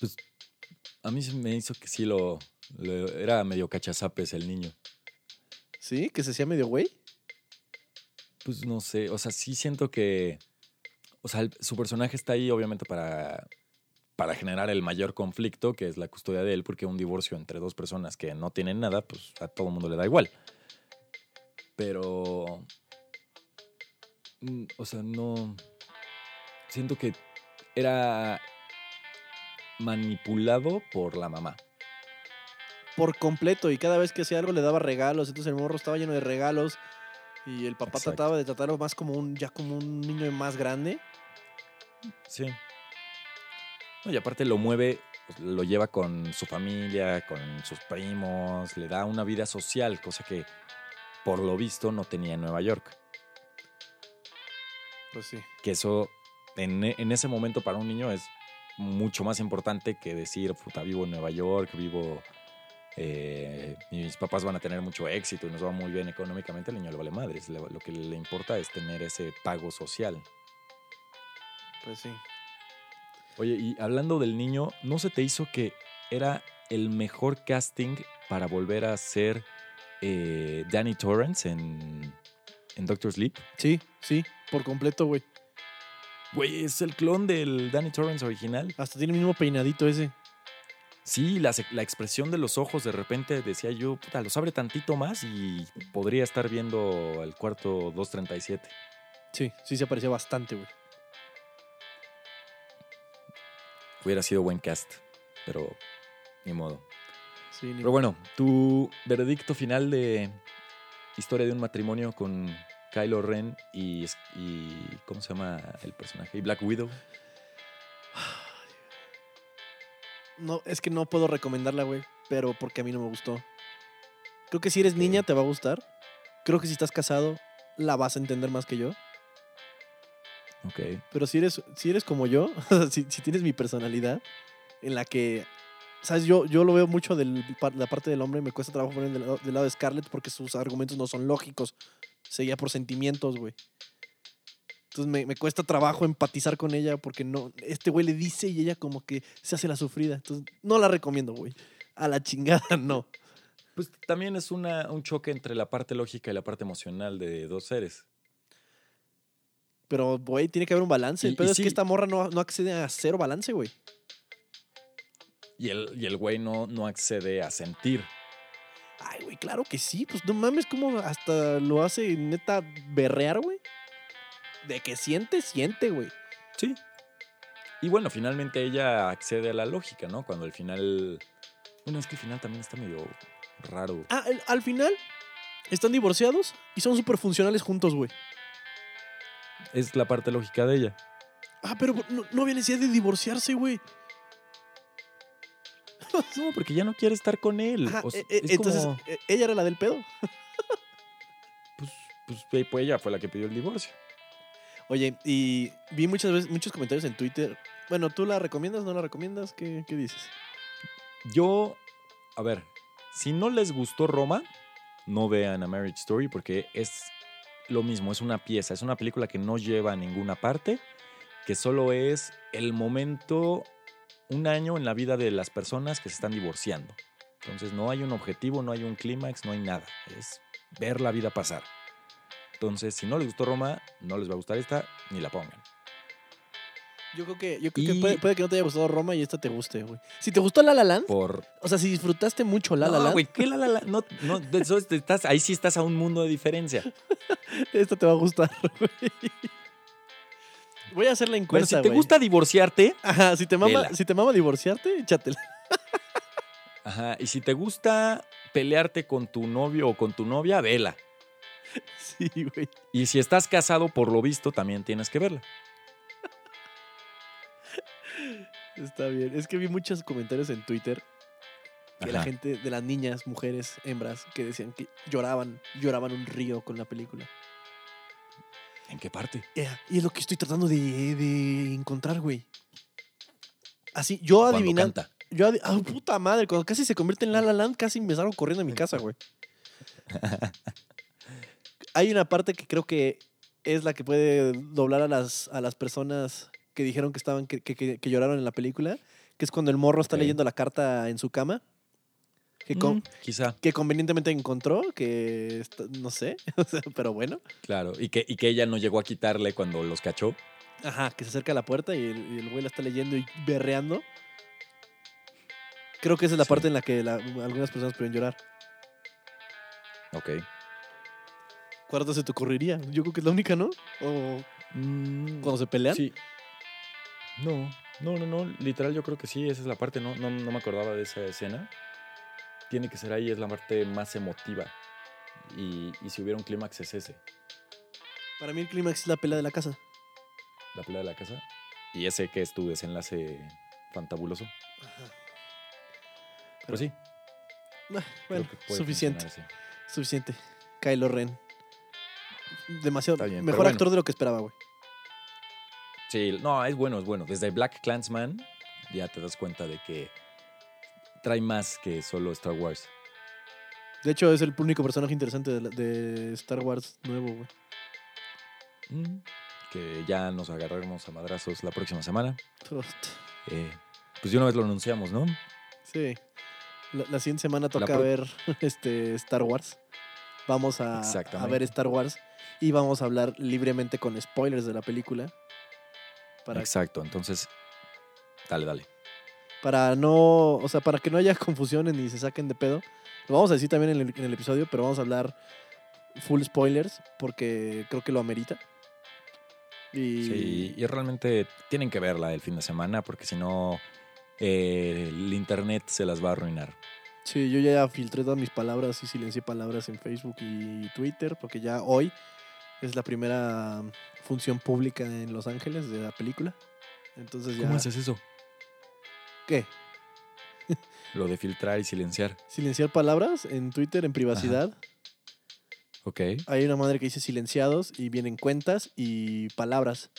[SPEAKER 2] Pues a mí se me hizo que sí lo, lo- era medio cachazapes el niño.
[SPEAKER 1] ¿Sí? Que se hacía medio güey.
[SPEAKER 2] Pues no sé, o sea, sí siento que, o sea, el- su personaje está ahí obviamente para, para generar el mayor conflicto, que es la custodia de él, porque un divorcio entre dos personas que no tienen nada, pues a todo el mundo le da igual. Pero, mm, o sea, no, siento que era manipulado por la mamá.
[SPEAKER 1] Por completo. Y cada vez que hacía algo le daba regalos. Entonces el morro estaba lleno de regalos. Y el papá
[SPEAKER 2] Exacto.
[SPEAKER 1] trataba de tratarlo más como un, ya como un niño más grande.
[SPEAKER 2] Sí. No, y aparte lo mueve, pues, lo lleva con su familia, con sus primos, le da una vida social, cosa que por lo visto no tenía en Nueva York.
[SPEAKER 1] Pues sí.
[SPEAKER 2] Que eso en, e- en ese momento para un niño es mucho más importante que decir, puta, vivo en Nueva York, vivo... eh, mis papás van a tener mucho éxito y nos va muy bien económicamente, al niño le vale madres. Lo que le importa es tener ese pago social.
[SPEAKER 1] Pues sí.
[SPEAKER 2] Oye, y hablando del niño, ¿no se te hizo que era el mejor casting para volver a ser eh, Danny Torrance en, en Doctor Sleep?
[SPEAKER 1] Sí, sí, por completo, güey.
[SPEAKER 2] Güey, es el clon del Danny Torrance original.
[SPEAKER 1] Hasta tiene el mismo peinadito ese.
[SPEAKER 2] Sí, la, la expresión de los ojos, de repente decía yo, puta, los abre tantito más y podría estar viendo el cuarto 237.
[SPEAKER 1] Sí, sí se parecía bastante, güey.
[SPEAKER 2] Hubiera sido buen cast, pero ni modo.
[SPEAKER 1] Sí, ni-
[SPEAKER 2] Pero bueno, tu veredicto final de historia de un matrimonio con Kylo Ren y, y ¿cómo se llama el personaje? Y Black Widow.
[SPEAKER 1] No, es que no puedo recomendarla, güey. Pero porque a mí no me gustó. Creo que si eres niña te va a gustar. Creo que si estás casado la vas a entender más que yo. Pero si eres, si eres como yo, si, si tienes mi personalidad, en la que, ¿sabes? Yo, yo lo veo mucho de la parte del hombre, me cuesta trabajo poner del, lado- del lado de Scarlett porque sus argumentos no son lógicos. Se guía por sentimientos, güey. Entonces me, me cuesta trabajo empatizar con ella porque no, este güey le dice y ella como que se hace la sufrida. Entonces no la recomiendo, güey. A la chingada, no.
[SPEAKER 2] Pues también es una, un choque entre la parte lógica y la parte emocional de dos seres.
[SPEAKER 1] Pero, güey, tiene que haber un balance. El pedo
[SPEAKER 2] y
[SPEAKER 1] es
[SPEAKER 2] sí.
[SPEAKER 1] que esta morra no, no accede a cero balance, güey.
[SPEAKER 2] Y el, y el güey no, no accede a sentir.
[SPEAKER 1] Ay, güey, claro que sí. Pues no mames, como hasta lo hace neta berrear, güey. De que siente, siente, güey.
[SPEAKER 2] Sí. Y bueno, finalmente ella accede a la lógica, ¿no? Cuando al final... Bueno, es que el final también está medio raro.
[SPEAKER 1] Ah, al final están divorciados y son súper funcionales juntos, güey.
[SPEAKER 2] Es la parte lógica de ella.
[SPEAKER 1] Ah, pero no, no había necesidad de divorciarse, güey.
[SPEAKER 2] No, porque ya no quiere estar con él.
[SPEAKER 1] Ajá,
[SPEAKER 2] O sea,
[SPEAKER 1] e- e-
[SPEAKER 2] es
[SPEAKER 1] entonces,
[SPEAKER 2] como,
[SPEAKER 1] e- ella era la del pedo.
[SPEAKER 2] pues, pues, pues ella fue la que pidió el divorcio.
[SPEAKER 1] Oye, y vi muchas veces, muchos comentarios en Twitter. Bueno, ¿tú la recomiendas? ¿No la recomiendas? ¿Qué, qué dices?
[SPEAKER 2] Yo, a ver, si no les gustó Roma, no vean A Marriage Story porque es lo mismo, es una pieza, es una película que no lleva a ninguna parte, que solo es el momento, un año en la vida de las personas que se están divorciando. Entonces no hay un objetivo, no hay un clímax, no hay nada. Es ver la vida pasar. Entonces, si no les gustó Roma, no les va a gustar esta, ni la pongan.
[SPEAKER 1] Yo creo que, yo creo que puede, puede que no te haya gustado Roma y esta te guste, güey. Si te gustó La La Land,
[SPEAKER 2] Por.
[SPEAKER 1] o sea, si disfrutaste mucho La La
[SPEAKER 2] no,
[SPEAKER 1] Land,
[SPEAKER 2] güey, ¿qué la la la? No, no, de eso estás, ahí sí estás a un mundo de diferencia.
[SPEAKER 1] esta te va a gustar, güey. Voy a hacer la
[SPEAKER 2] Bueno,
[SPEAKER 1] encuesta,
[SPEAKER 2] si te
[SPEAKER 1] güey.
[SPEAKER 2] gusta divorciarte,
[SPEAKER 1] Ajá, si te mama,
[SPEAKER 2] vela.
[SPEAKER 1] si te mama divorciarte, échatela.
[SPEAKER 2] ajá, y si te gusta pelearte con tu novio o con tu novia, vela.
[SPEAKER 1] Sí, güey.
[SPEAKER 2] Y si estás casado, por lo visto, también tienes que verla.
[SPEAKER 1] Está bien. Es que vi muchos comentarios en Twitter que la gente, de las niñas, mujeres, hembras, que decían que lloraban, lloraban un río con la película.
[SPEAKER 2] ¿En qué parte?
[SPEAKER 1] Eh, Y es lo que estoy tratando de, de encontrar, güey. Así, yo
[SPEAKER 2] Cuando
[SPEAKER 1] adivinando.
[SPEAKER 2] canta.
[SPEAKER 1] Yo adi- ah, puta madre, cuando casi se convierte en La La Land, casi me salgo corriendo a mi casa, güey. Hay una parte que creo que es la que puede doblar a las, a las personas que dijeron que estaban, que, que- que- lloraron en la película, que es cuando el morro está leyendo la carta en su cama. Que, con-
[SPEAKER 2] Mm, quizá,
[SPEAKER 1] que convenientemente encontró, que está- no sé, pero bueno.
[SPEAKER 2] claro. Y que, y que ella no llegó a quitarle cuando los cachó.
[SPEAKER 1] Ajá, que se acerca a la puerta y el, y el güey la está leyendo y berreando. Creo que esa es la
[SPEAKER 2] Sí.
[SPEAKER 1] parte en la que la- algunas personas pueden llorar.
[SPEAKER 2] Ok.
[SPEAKER 1] ¿Cuál se te ocurriría? Yo creo que es la única, ¿no? O cuando se pelean.
[SPEAKER 2] Sí. No, no, no, no. Literal, yo creo que sí, esa es la parte. No, no, no me acordaba de esa escena. Tiene que ser ahí, es la parte más emotiva. Y, y si hubiera un clímax es ese,
[SPEAKER 1] Para mí el clímax es la pelea de la casa.
[SPEAKER 2] la pelea de la casa. Y ese que es tu desenlace fantabuloso.
[SPEAKER 1] Ajá.
[SPEAKER 2] Pues sí.
[SPEAKER 1] Bueno, suficiente, suficiente. Kylo Ren. Demasiado.
[SPEAKER 2] Bien, pero
[SPEAKER 1] mejor
[SPEAKER 2] bueno.
[SPEAKER 1] actor de lo que esperaba, güey.
[SPEAKER 2] Sí, no, es bueno, es bueno. Desde Black Clansman ya te das cuenta de que trae más que solo Star Wars.
[SPEAKER 1] De hecho, es el único personaje interesante de, la- de Star Wars nuevo, güey.
[SPEAKER 2] Mm, Que ya nos agarraremos a madrazos la próxima semana. Eh, pues de una vez lo anunciamos, ¿no?
[SPEAKER 1] Sí. La, la siguiente semana toca ver este Star Wars. Vamos a, ver Star Wars y vamos a hablar libremente con spoilers de la película. Para,
[SPEAKER 2] Exacto, entonces, dale, dale.
[SPEAKER 1] para no, o sea, para que no haya confusiones ni se saquen de pedo. Lo vamos a decir también en el, en el episodio, pero vamos a hablar full spoilers porque creo que lo amerita. Y
[SPEAKER 2] Sí, y realmente tienen que verla el fin de semana porque si no, eh, el internet se las va a arruinar.
[SPEAKER 1] Sí, yo ya filtré todas mis palabras y silencié palabras en Facebook y Twitter, porque ya hoy es la primera función pública en Los Ángeles de la película. Entonces ya.
[SPEAKER 2] ¿Cómo haces eso?
[SPEAKER 1] ¿Qué?
[SPEAKER 2] Lo de filtrar y silenciar.
[SPEAKER 1] Silenciar palabras en Twitter en privacidad.
[SPEAKER 2] Ok.
[SPEAKER 1] Hay una madre que dice silenciados y vienen cuentas y palabras.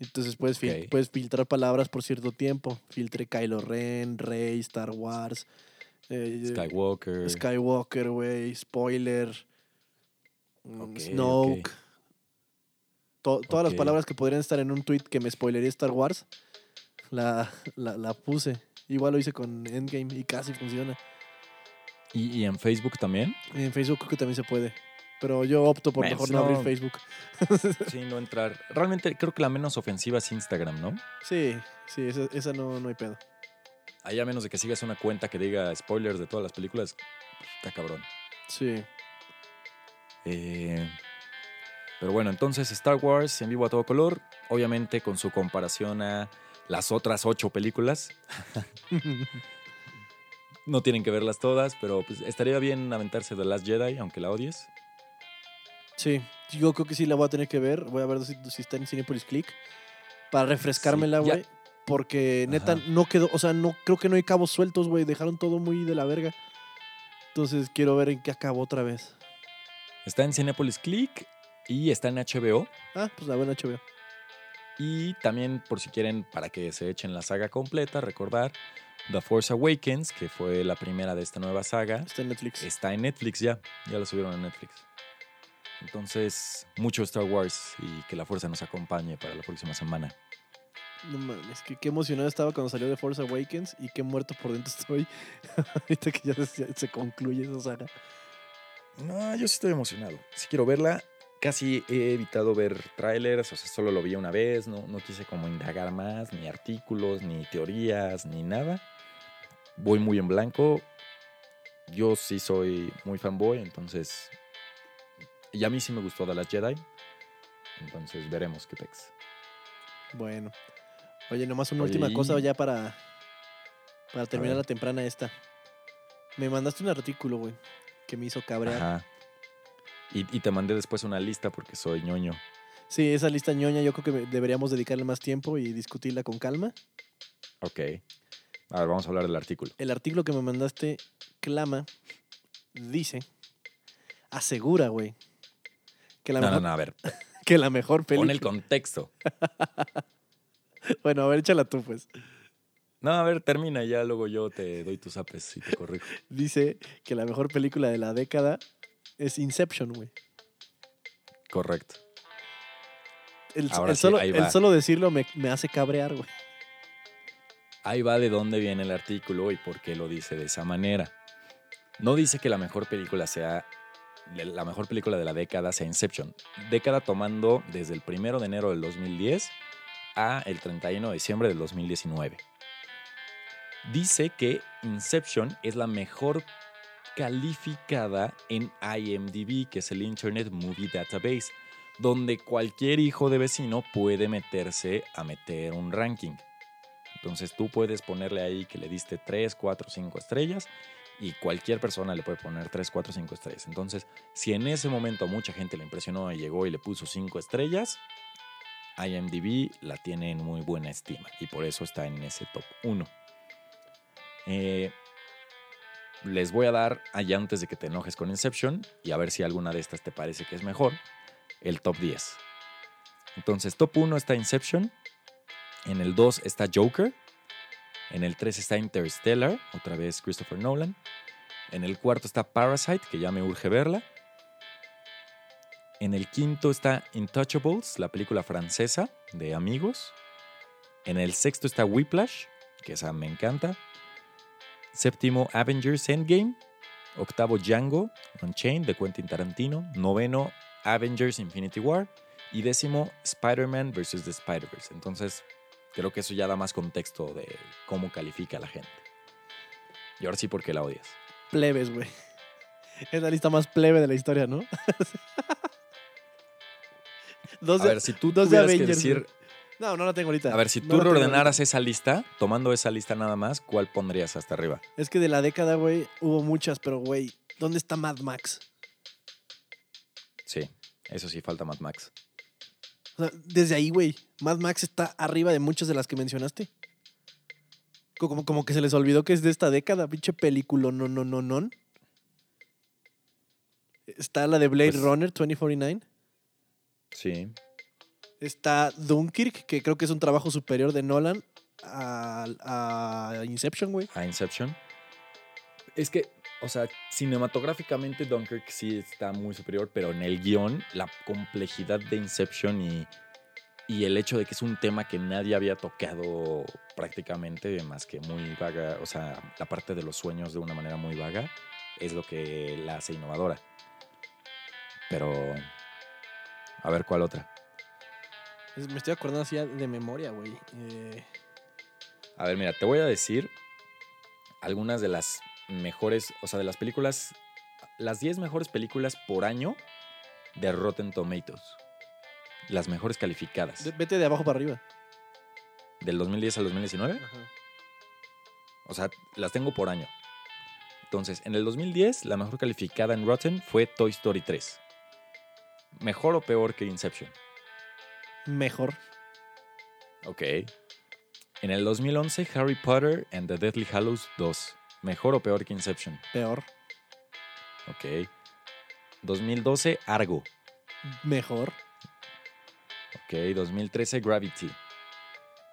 [SPEAKER 1] Entonces puedes, fil- puedes filtrar palabras por cierto tiempo. Filtre Kylo Ren, Rey, Star Wars, eh,
[SPEAKER 2] Skywalker.
[SPEAKER 1] Skywalker, güey, spoiler, mm,
[SPEAKER 2] Ok,
[SPEAKER 1] Snoke.
[SPEAKER 2] ok.
[SPEAKER 1] To- todas las palabras que podrían estar en un tweet que me spoilería Star Wars, la, la, la puse. Igual lo hice con Endgame y casi funciona.
[SPEAKER 2] ¿Y, y en Facebook también?
[SPEAKER 1] En Facebook creo que también se puede. Pero yo opto por mejor no abrir Facebook.
[SPEAKER 2] Sí, no entrar. Realmente creo que la menos ofensiva es Instagram, ¿no?
[SPEAKER 1] Sí, sí, esa, esa no, no hay pedo.
[SPEAKER 2] Ahí a menos de que sigas una cuenta que diga spoilers de todas las películas, pues, está cabrón.
[SPEAKER 1] Sí.
[SPEAKER 2] Eh, pero bueno, entonces Star Wars en vivo a todo color, obviamente con su comparación a las otras ocho películas. No tienen que verlas todas, pero pues, estaría bien aventarse The Last Jedi, aunque la odies.
[SPEAKER 1] sí, yo creo que sí la voy a tener que ver. Voy a ver si, si está en Cinepolis Click. Para refrescármela,
[SPEAKER 2] Sí,
[SPEAKER 1] güey. Porque neta
[SPEAKER 2] Ajá.
[SPEAKER 1] no quedó, o sea, no creo que no hay cabos sueltos, güey. Dejaron todo muy de la verga. Entonces quiero ver en qué acabó otra vez.
[SPEAKER 2] Está en Cinepolis Click y está en HBO.
[SPEAKER 1] Ah, pues la buena HBO.
[SPEAKER 2] Y también, por si quieren, para que se echen la saga completa, recordar The Force Awakens, que fue la primera de esta nueva saga.
[SPEAKER 1] Está en Netflix.
[SPEAKER 2] Está en Netflix ya, ya lo subieron a Netflix. Entonces, mucho Star Wars y que la fuerza nos acompañe para la próxima semana.
[SPEAKER 1] No mames, que qué emocionado estaba cuando salió de Force Awakens y qué muerto por dentro estoy. Ahorita que ya se, se concluye esa saga.
[SPEAKER 2] No, yo sí estoy emocionado. Sí quiero verla. casi he evitado ver trailers, o sea, solo lo vi una vez, no, no quise como indagar más, ni artículos, ni teorías, ni nada. Voy muy en blanco. Yo sí soy muy fanboy, entonces... Y a mí sí me gustó The Last Jedi. Entonces veremos qué pex.
[SPEAKER 1] Bueno. Oye, nomás una
[SPEAKER 2] Oye,
[SPEAKER 1] última cosa ya para, para terminar la temprana esta. Me mandaste un artículo, güey, que me hizo cabrear.
[SPEAKER 2] Ajá. Y, y te mandé después una lista porque soy ñoño.
[SPEAKER 1] Sí, esa lista ñoña yo creo que deberíamos dedicarle más tiempo y discutirla con calma.
[SPEAKER 2] Ok. A ver, vamos a hablar del artículo.
[SPEAKER 1] El artículo que me mandaste clama, dice, asegura, güey, que la
[SPEAKER 2] No, no,
[SPEAKER 1] mejor,
[SPEAKER 2] no, a ver,
[SPEAKER 1] que la mejor
[SPEAKER 2] pon el
[SPEAKER 1] película.
[SPEAKER 2] contexto.
[SPEAKER 1] Bueno, a ver, échala tú, pues.
[SPEAKER 2] No, a ver, termina ya luego yo te doy tus apes y te corrijo.
[SPEAKER 1] Dice que la mejor película de la década es Inception, güey.
[SPEAKER 2] Correcto.
[SPEAKER 1] El,
[SPEAKER 2] Ahora
[SPEAKER 1] el
[SPEAKER 2] sí,
[SPEAKER 1] solo,
[SPEAKER 2] ahí
[SPEAKER 1] el
[SPEAKER 2] va.
[SPEAKER 1] solo decirlo me, me hace cabrear, güey.
[SPEAKER 2] Ahí va de dónde viene el artículo y por qué lo dice de esa manera. No dice que la mejor película sea la mejor película de la década sea Inception. Década tomando desde el 1 de enero del 2010 a el 31 de diciembre del 2019. Dice que Inception es la mejor calificada en IMDb, que es el Internet Movie Database, donde cualquier hijo de vecino puede meterse a meter un ranking. Entonces tú puedes ponerle ahí que le diste 3, 4, 5 estrellas y cualquier persona le puede poner 3, 4, 5 estrellas. Entonces, si en ese momento a mucha gente le impresionó y llegó y le puso 5 estrellas, IMDb la tiene en muy buena estima y por eso está en ese top 1. Eh, les voy a dar, allá antes de que te enojes con Inception y a ver si alguna de estas te parece que es mejor, el top 10. Entonces, top 1 está Inception, en el 2 está Joker. En el 3 está Interstellar, otra vez Christopher Nolan. En el cuarto está Parasite, que ya me urge verla. En el quinto está Intouchables, la película francesa de amigos. En el sexto está Whiplash, que esa me encanta. Séptimo, Avengers Endgame. Octavo, Django Unchained de Quentin Tarantino. Noveno, Avengers Infinity War. Y décimo, Spider-Man vs. The Spider-Verse. Entonces, creo que eso ya da más contexto de cómo califica a la gente. Y ahora sí, ¿por qué la odias?
[SPEAKER 1] Plebes, güey. Es la lista más plebe de la historia, ¿no? dos
[SPEAKER 2] A
[SPEAKER 1] de-
[SPEAKER 2] ver, si tú tuvieras que
[SPEAKER 1] Avengers,
[SPEAKER 2] decir...
[SPEAKER 1] No, no la tengo ahorita.
[SPEAKER 2] A ver, si
[SPEAKER 1] No
[SPEAKER 2] tú reordenaras esa lista, tomando esa lista nada más, ¿cuál pondrías hasta arriba?
[SPEAKER 1] Es que de la década, güey, hubo muchas, pero, güey, ¿dónde está Mad Max?
[SPEAKER 2] Sí, eso sí, falta Mad Max.
[SPEAKER 1] O sea, desde ahí, güey, Mad Max está arriba de muchas de las que mencionaste. Como, como que se les olvidó que es de esta década, pinche película, no, no, no, no. Está la de Blade
[SPEAKER 2] Pues-
[SPEAKER 1] Runner 2049.
[SPEAKER 2] Sí.
[SPEAKER 1] Está Dunkirk, que creo que es un trabajo superior de Nolan a, a Inception, güey.
[SPEAKER 2] A Inception. Es que, o sea, cinematográficamente Dunkirk sí está muy superior, pero en el guion, la complejidad de Inception y, y el hecho de que es un tema que nadie había tocado prácticamente, más que muy vaga, o sea, la parte de los sueños de una manera muy vaga, es lo que la hace innovadora. Pero, a ver cuál otra.
[SPEAKER 1] Me estoy acordando así de memoria, güey. Eh,
[SPEAKER 2] A ver, mira, te voy a decir algunas de las mejores, o sea, de las películas, las 10 mejores películas por año de Rotten Tomatoes. Las mejores calificadas.
[SPEAKER 1] vete de abajo para arriba.
[SPEAKER 2] Del 2010 al 2019. O sea, las tengo por año. Entonces, en el 2010, la mejor calificada en Rotten fue Toy Story 3. Mejor o peor que Inception.
[SPEAKER 1] Mejor.
[SPEAKER 2] Ok. En el 2011, Harry Potter and the Deathly Hallows 2. Mejor o peor que Inception.
[SPEAKER 1] Peor.
[SPEAKER 2] Ok. 2012, Argo.
[SPEAKER 1] Mejor.
[SPEAKER 2] Ok. 2013, Gravity.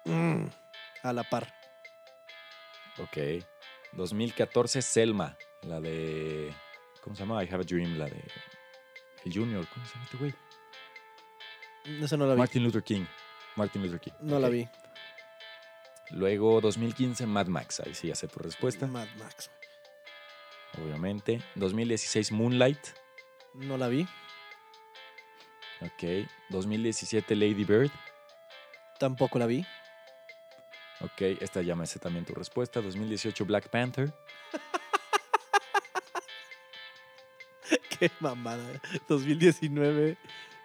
[SPEAKER 1] Mm, a la par.
[SPEAKER 2] Ok. 2014, Selma. La de. ¿Cómo se llama? I Have a Dream. La de. El Junior. ¿Cómo se llama este güey?
[SPEAKER 1] Esa no la vi.
[SPEAKER 2] Martin Luther King. Martin Luther King.
[SPEAKER 1] no la vi.
[SPEAKER 2] Luego, 2015, Mad Max. Ahí sí, ya sé tu respuesta.
[SPEAKER 1] Mad Max.
[SPEAKER 2] Obviamente. 2016, Moonlight.
[SPEAKER 1] No la vi.
[SPEAKER 2] Ok. 2017 Lady Bird.
[SPEAKER 1] Tampoco la vi.
[SPEAKER 2] Ok, esta ya me sé también tu respuesta. 2018 Black Panther.
[SPEAKER 1] Qué mamada. 2019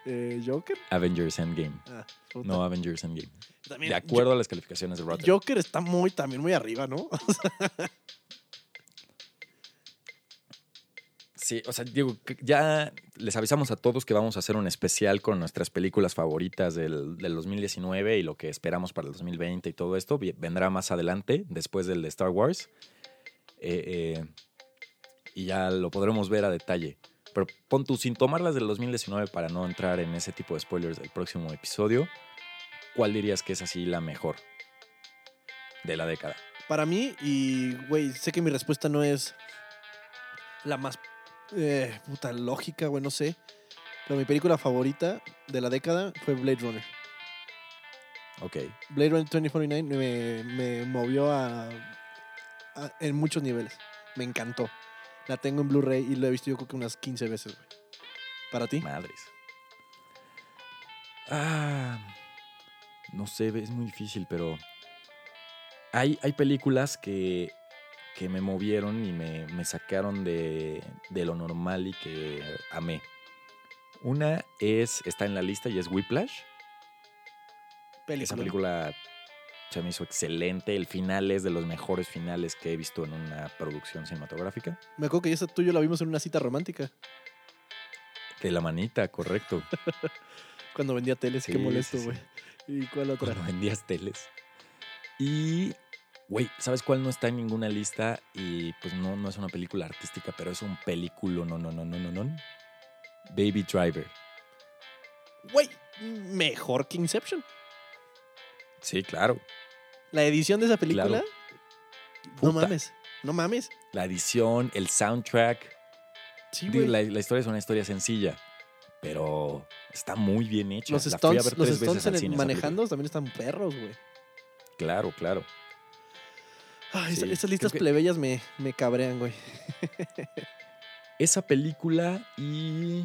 [SPEAKER 1] eh, Joker.
[SPEAKER 2] Avengers Endgame.
[SPEAKER 1] Ah.
[SPEAKER 2] No Avengers Endgame.
[SPEAKER 1] También,
[SPEAKER 2] De acuerdo a las calificaciones de Rotten.
[SPEAKER 1] Joker está muy, también muy arriba, ¿no?
[SPEAKER 2] Sí, o sea, digo, que ya les avisamos a todos que vamos a hacer un especial con nuestras películas favoritas del, del 2019 y lo que esperamos para el 2020 y todo esto. Vendrá más adelante, después del de Star Wars. Eh, eh, y ya lo podremos ver a detalle. Pero pon tú, sin tomarlas del 2019 para no entrar en ese tipo de spoilers del próximo episodio, ¿cuál dirías que es así la mejor de la década?
[SPEAKER 1] Para mí, y güey, sé que mi respuesta no es la más eh, puta lógica, güey, no sé. Pero mi película favorita de la década fue Blade Runner.
[SPEAKER 2] Ok.
[SPEAKER 1] Blade Runner 2049 me, me movió a, a- en muchos niveles. Me encantó. La tengo en Blu-ray y lo he visto yo creo que unas 15 veces, güey. ¿Para ti?
[SPEAKER 2] Madres. Ah, no sé, es muy difícil, pero hay, hay películas que, que me movieron y me, me sacaron de, de lo normal y que amé. Una es, está en la lista y es Whiplash. Esa
[SPEAKER 1] Película.
[SPEAKER 2] Se me hizo excelente. El final es de los mejores finales que he visto en una producción cinematográfica.
[SPEAKER 1] Me acuerdo que esa tú y yo la vimos en una cita romántica.
[SPEAKER 2] De la manita, correcto.
[SPEAKER 1] Cuando vendía teles.
[SPEAKER 2] Sí,
[SPEAKER 1] Qué molesto,
[SPEAKER 2] sí, sí.
[SPEAKER 1] güey. ¿Y cuál otra?
[SPEAKER 2] Cuando vendías teles. Y, güey, ¿sabes cuál no está en ninguna lista? Y pues no, no es una película artística, pero es un película, no, no, no, no, no, no. Baby Driver.
[SPEAKER 1] Güey, mejor que Inception.
[SPEAKER 2] Sí, claro.
[SPEAKER 1] La edición de esa película.
[SPEAKER 2] Claro.
[SPEAKER 1] No mames. No mames.
[SPEAKER 2] La edición, el soundtrack.
[SPEAKER 1] Sí,
[SPEAKER 2] Digo,
[SPEAKER 1] güey.
[SPEAKER 2] la, la historia es una historia sencilla, pero está muy bien hecha.
[SPEAKER 1] Los
[SPEAKER 2] La fui a
[SPEAKER 1] stunts,
[SPEAKER 2] ver
[SPEAKER 1] los
[SPEAKER 2] tres
[SPEAKER 1] stunts
[SPEAKER 2] veces
[SPEAKER 1] en
[SPEAKER 2] al
[SPEAKER 1] el-
[SPEAKER 2] cine, esa
[SPEAKER 1] manejando también están perros, güey.
[SPEAKER 2] Claro, claro.
[SPEAKER 1] Ay, esa-
[SPEAKER 2] Sí,
[SPEAKER 1] estas listas
[SPEAKER 2] que-
[SPEAKER 1] plebeyas me, me cabrean, güey.
[SPEAKER 2] Esa película y.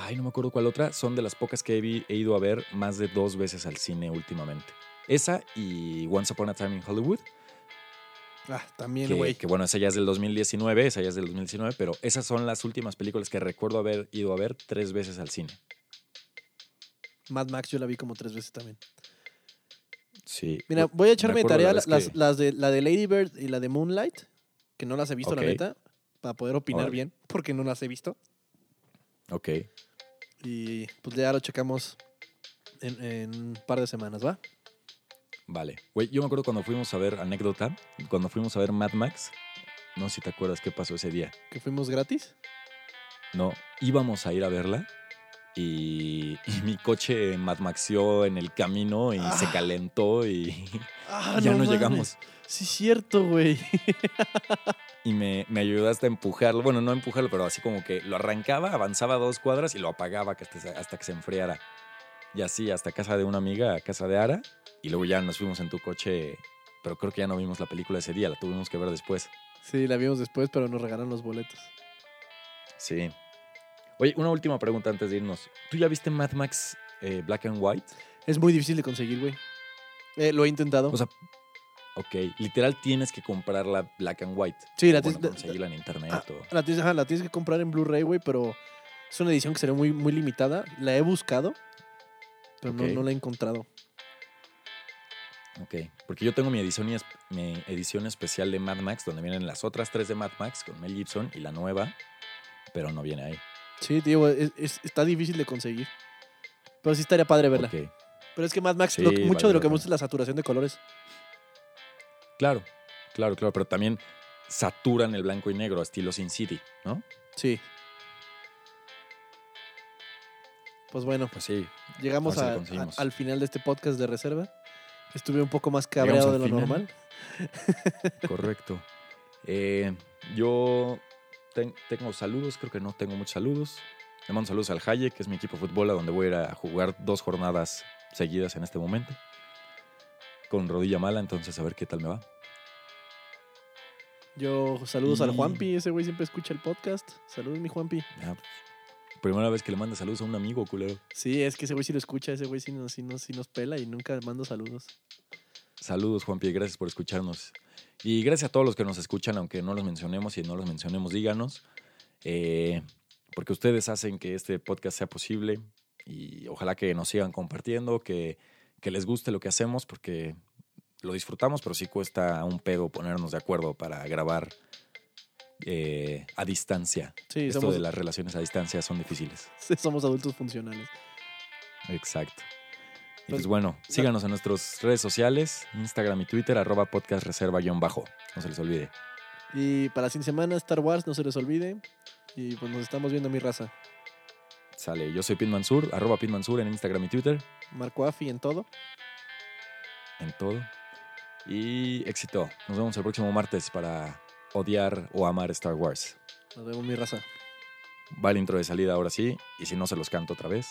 [SPEAKER 2] Ay, no me acuerdo cuál otra. Son de las pocas que he, ido a ver más de dos veces al cine últimamente. Esa y Once Upon a Time in Hollywood.
[SPEAKER 1] Ah, también,
[SPEAKER 2] Que,
[SPEAKER 1] güey.
[SPEAKER 2] que bueno, esa ya es del 2019, esa ya es del 2019, pero esas son las últimas películas que recuerdo haber ido a ver tres veces al cine.
[SPEAKER 1] Mad Max yo la vi como tres veces también.
[SPEAKER 2] Sí.
[SPEAKER 1] Mira, voy a echarme de
[SPEAKER 2] la
[SPEAKER 1] tarea
[SPEAKER 2] vez
[SPEAKER 1] las,
[SPEAKER 2] que-
[SPEAKER 1] las de, la de Lady Bird y la de Moonlight, que no las he visto,
[SPEAKER 2] Ok.
[SPEAKER 1] la neta, para poder opinar bien, porque no las he visto.
[SPEAKER 2] Ok.
[SPEAKER 1] Y pues ya lo checamos en, en un par de semanas, ¿va?
[SPEAKER 2] Vale. Güey, yo me acuerdo cuando fuimos a ver, anécdota, cuando fuimos a ver Mad Max, no sé si te acuerdas qué pasó ese día.
[SPEAKER 1] Que fuimos gratis.
[SPEAKER 2] No, íbamos a ir a verla y, y mi coche Mad Maxió en el camino y se
[SPEAKER 1] Ah.
[SPEAKER 2] calentó y
[SPEAKER 1] Ah,
[SPEAKER 2] ya no,
[SPEAKER 1] mames.
[SPEAKER 2] llegamos.
[SPEAKER 1] Sí, cierto, güey.
[SPEAKER 2] Y me, me ayudaste a empujarlo, bueno, no empujarlo, pero así como que lo arrancaba, avanzaba dos cuadras y lo apagaba hasta, hasta que se enfriara. Y así hasta casa de una amiga, a casa de Ara, y luego ya nos fuimos en tu coche, pero creo que ya no vimos la película ese día, la tuvimos que ver después.
[SPEAKER 1] Sí, la vimos después, pero nos regalaron los boletos.
[SPEAKER 2] Sí. Oye, una última pregunta antes de irnos. ¿Tú ya viste Mad Max eh, Black and White?
[SPEAKER 1] Es muy difícil de conseguir, güey. Eh, lo he intentado.
[SPEAKER 2] O sea, ok, literal tienes que comprarla Black and White.
[SPEAKER 1] sí, la,
[SPEAKER 2] O bueno,
[SPEAKER 1] tienes-
[SPEAKER 2] conseguirla en internet.
[SPEAKER 1] ah,
[SPEAKER 2] o-
[SPEAKER 1] la tienes, ajá, la tienes que comprar en Blu-ray, güey, pero es una edición que sería muy, muy limitada. La he buscado, pero no- no, la he encontrado.
[SPEAKER 2] Ok, porque yo tengo edición, mi edición especial de Mad Max, donde vienen las otras tres de Mad Max con Mel Gibson y la nueva, pero no viene ahí.
[SPEAKER 1] Sí, digo, es- es- está difícil de conseguir. Pero sí estaría padre verla.
[SPEAKER 2] Ok,
[SPEAKER 1] Pero es que Mad Max,
[SPEAKER 2] Sí,
[SPEAKER 1] lo- mucho
[SPEAKER 2] vale
[SPEAKER 1] de lo
[SPEAKER 2] la
[SPEAKER 1] que me
[SPEAKER 2] pena.
[SPEAKER 1] gusta es la saturación de colores.
[SPEAKER 2] Claro, claro, claro, pero también saturan el blanco y negro, estilo Sin City, ¿no?
[SPEAKER 1] Sí. Pues bueno,
[SPEAKER 2] Pues sí,
[SPEAKER 1] llegamos
[SPEAKER 2] a ver si
[SPEAKER 1] a-
[SPEAKER 2] lo conseguimos.
[SPEAKER 1] a- al final de este podcast de reserva. Estuve un poco más
[SPEAKER 2] Llegamos
[SPEAKER 1] cabreado
[SPEAKER 2] al
[SPEAKER 1] de lo
[SPEAKER 2] final.
[SPEAKER 1] normal.
[SPEAKER 2] correcto. Eh, yo ten- tengo saludos, creo que no tengo muchos saludos. Le mando saludos al Haye, que es mi equipo de fútbol, a donde voy a ir a jugar dos jornadas seguidas en este momento. Con rodilla mala, entonces a ver qué tal me va.
[SPEAKER 1] Yo saludos al Juanpi, ese güey siempre escucha el podcast. Saludos, mi Juanpi.
[SPEAKER 2] Ah, Primera vez que le manda saludos a un amigo, culero.
[SPEAKER 1] Sí, es que ese güey sí lo escucha, ese güey sí nos, sí nos, sí nos pela y nunca mando saludos.
[SPEAKER 2] Saludos, Juanpi, gracias por escucharnos. Y gracias a todos los que nos escuchan, aunque no los mencionemos y no los mencionemos, díganos. eh, porque ustedes hacen que este podcast sea posible y ojalá que nos sigan compartiendo, que, que les guste lo que hacemos, porque lo disfrutamos, pero sí cuesta un pedo ponernos de acuerdo para grabar eh, a distancia.
[SPEAKER 1] Sí,
[SPEAKER 2] Esto
[SPEAKER 1] somos,
[SPEAKER 2] de las relaciones a distancia son difíciles.
[SPEAKER 1] somos adultos funcionales.
[SPEAKER 2] Exacto. Y
[SPEAKER 1] Pues-
[SPEAKER 2] bueno, síganos en nuestras redes sociales, Instagram y Twitter, arroba podcast reserva guion bajo. No se les olvide.
[SPEAKER 1] Y para fin de semana, Star Wars, no se les olvide. Y pues nos estamos viendo mi raza.
[SPEAKER 2] Sale, yo soy Pin Mansur, arroba Pin Mansur en Instagram y Twitter,
[SPEAKER 1] Marco Afi en todo.
[SPEAKER 2] en todo. Y éxito. Nos vemos el próximo martes para odiar o amar Star Wars.
[SPEAKER 1] Nos vemos mi raza.
[SPEAKER 2] Va el intro de salida ahora sí, y si no se los canto otra vez.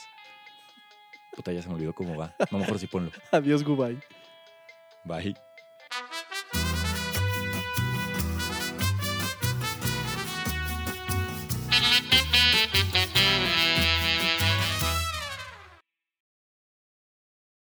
[SPEAKER 2] Puta, ya se me olvidó cómo va. No, mejor sí ponlo.
[SPEAKER 1] Adiós, goodbye.
[SPEAKER 2] Bye.